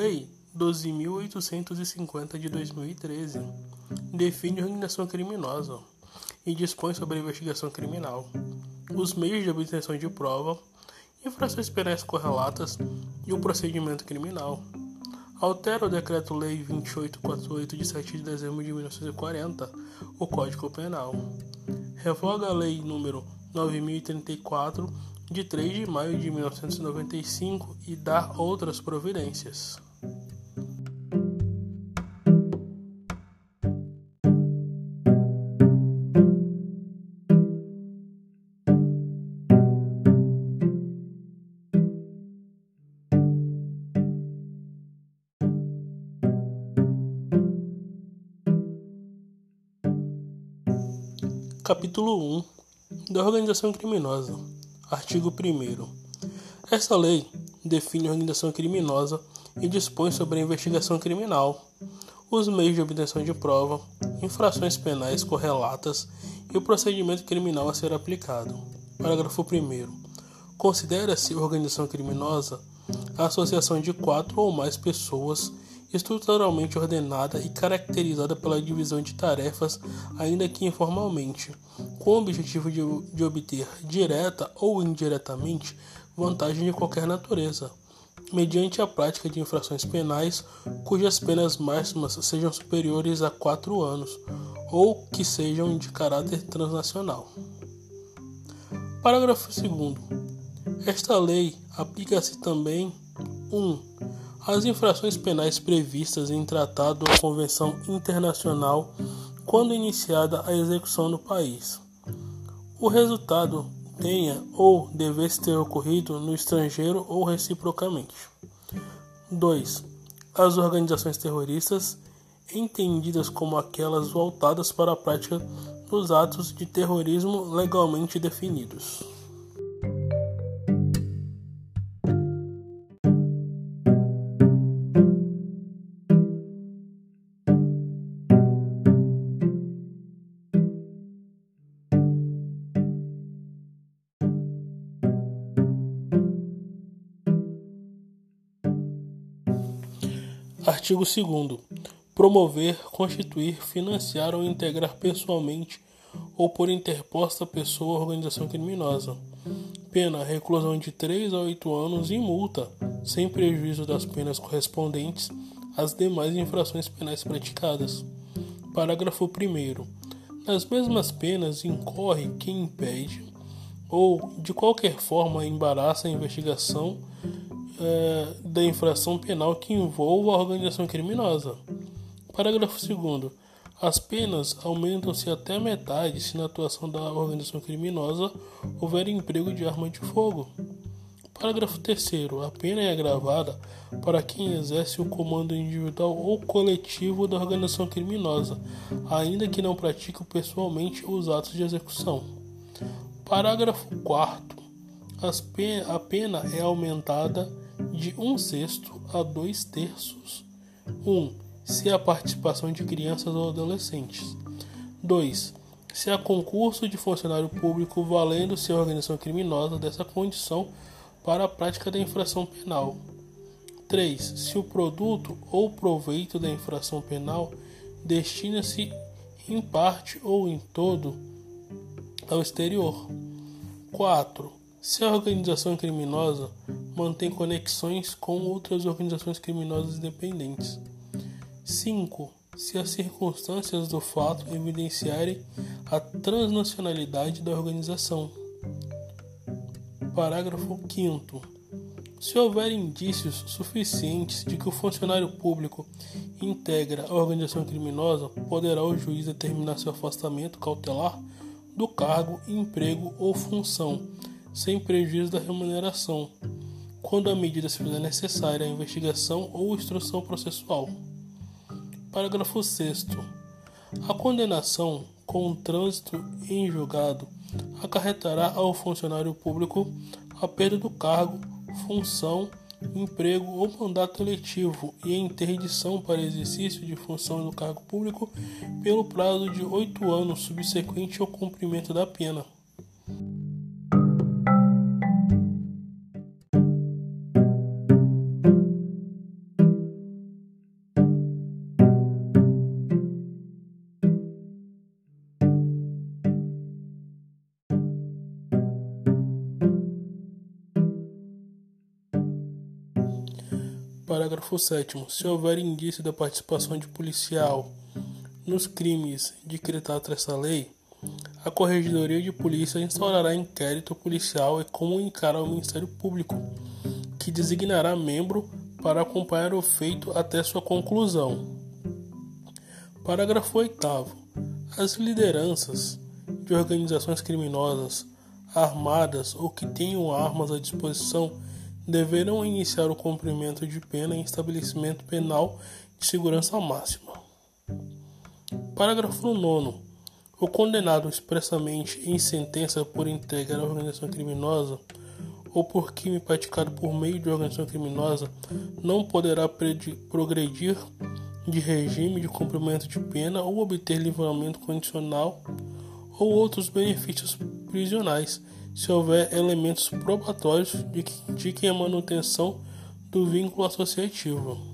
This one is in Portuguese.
Lei 12.850 de 2013 define organização criminosa e dispõe sobre a investigação criminal, os meios de obtenção de prova, infrações penais correlatas e o procedimento criminal. Altera o Decreto-Lei 2848 de 7 de dezembro de 1940, o Código Penal. Revoga a Lei número 9034 de 3 de maio de 1995 e dá outras providências. Capítulo 1 da Organização Criminosa Artigo 1. Esta lei define a organização criminosa e dispõe sobre a investigação criminal, os meios de obtenção de prova, infrações penais correlatas e o procedimento criminal a ser aplicado. Parágrafo 1. Considera-se organização criminosa a associação de quatro ou mais pessoas estruturalmente ordenada e caracterizada pela divisão de tarefas, ainda que informalmente, com o objetivo de, de obter, direta ou indiretamente, vantagem de qualquer natureza, mediante a prática de infrações penais cujas penas máximas sejam superiores a quatro anos ou que sejam de caráter transnacional. Parágrafo 2. Esta lei aplica-se também 1. Um, as infrações penais previstas em tratado ou convenção internacional quando iniciada a execução no país. O resultado tenha ou devesse ter ocorrido no estrangeiro ou reciprocamente. 2. As organizações terroristas, entendidas como aquelas voltadas para a prática dos atos de terrorismo legalmente definidos. Artigo 2. Promover, constituir, financiar ou integrar pessoalmente ou por interposta pessoa ou organização criminosa. Pena: reclusão de 3 a 8 anos e multa, sem prejuízo das penas correspondentes às demais infrações penais praticadas. Parágrafo 1. Nas mesmas penas incorre quem impede ou, de qualquer forma, embaraça a investigação é, da infração penal que envolva a organização criminosa. Parágrafo 2. As penas aumentam-se até metade se na atuação da organização criminosa houver emprego de arma de fogo. Parágrafo 3. A pena é agravada para quem exerce o comando individual ou coletivo da organização criminosa, ainda que não pratique pessoalmente os atos de execução. Parágrafo 4. A pena é aumentada de um sexto a dois terços. 1. Um, se há participação de crianças ou adolescentes. 2. Se há concurso de funcionário público valendo-se a organização criminosa dessa condição para a prática da infração penal. 3. Se o produto ou proveito da infração penal destina-se em parte ou em todo ao exterior. 4. Se a organização criminosa mantém conexões com outras organizações criminosas independentes. 5. Se as circunstâncias do fato evidenciarem a transnacionalidade da organização. Parágrafo 5. Se houver indícios suficientes de que o funcionário público integra a organização criminosa, poderá o juiz determinar seu afastamento cautelar do cargo, emprego ou função sem prejuízo da remuneração, quando a medida se fizer necessária à investigação ou instrução processual. Parágrafo 6. A condenação com o trânsito em julgado acarretará ao funcionário público a perda do cargo, função, emprego ou mandato eletivo e a interdição para exercício de função do cargo público pelo prazo de oito anos subsequente ao cumprimento da pena. Parágrafo 7. Se houver indício da participação de policial nos crimes decretados esta lei, a Corregedoria de Polícia instaurará inquérito policial e comunicará ao Ministério Público, que designará membro para acompanhar o feito até sua conclusão. Parágrafo 8. As lideranças de organizações criminosas armadas ou que tenham armas à disposição deverão iniciar o cumprimento de pena em estabelecimento penal de segurança máxima. Parágrafo 9. O condenado expressamente em sentença por integrar a organização criminosa ou por crime praticado por meio de organização criminosa não poderá progredir de regime de cumprimento de pena ou obter livramento condicional ou outros benefícios prisionais se houver elementos probatórios de que indiquem a manutenção do vínculo associativo.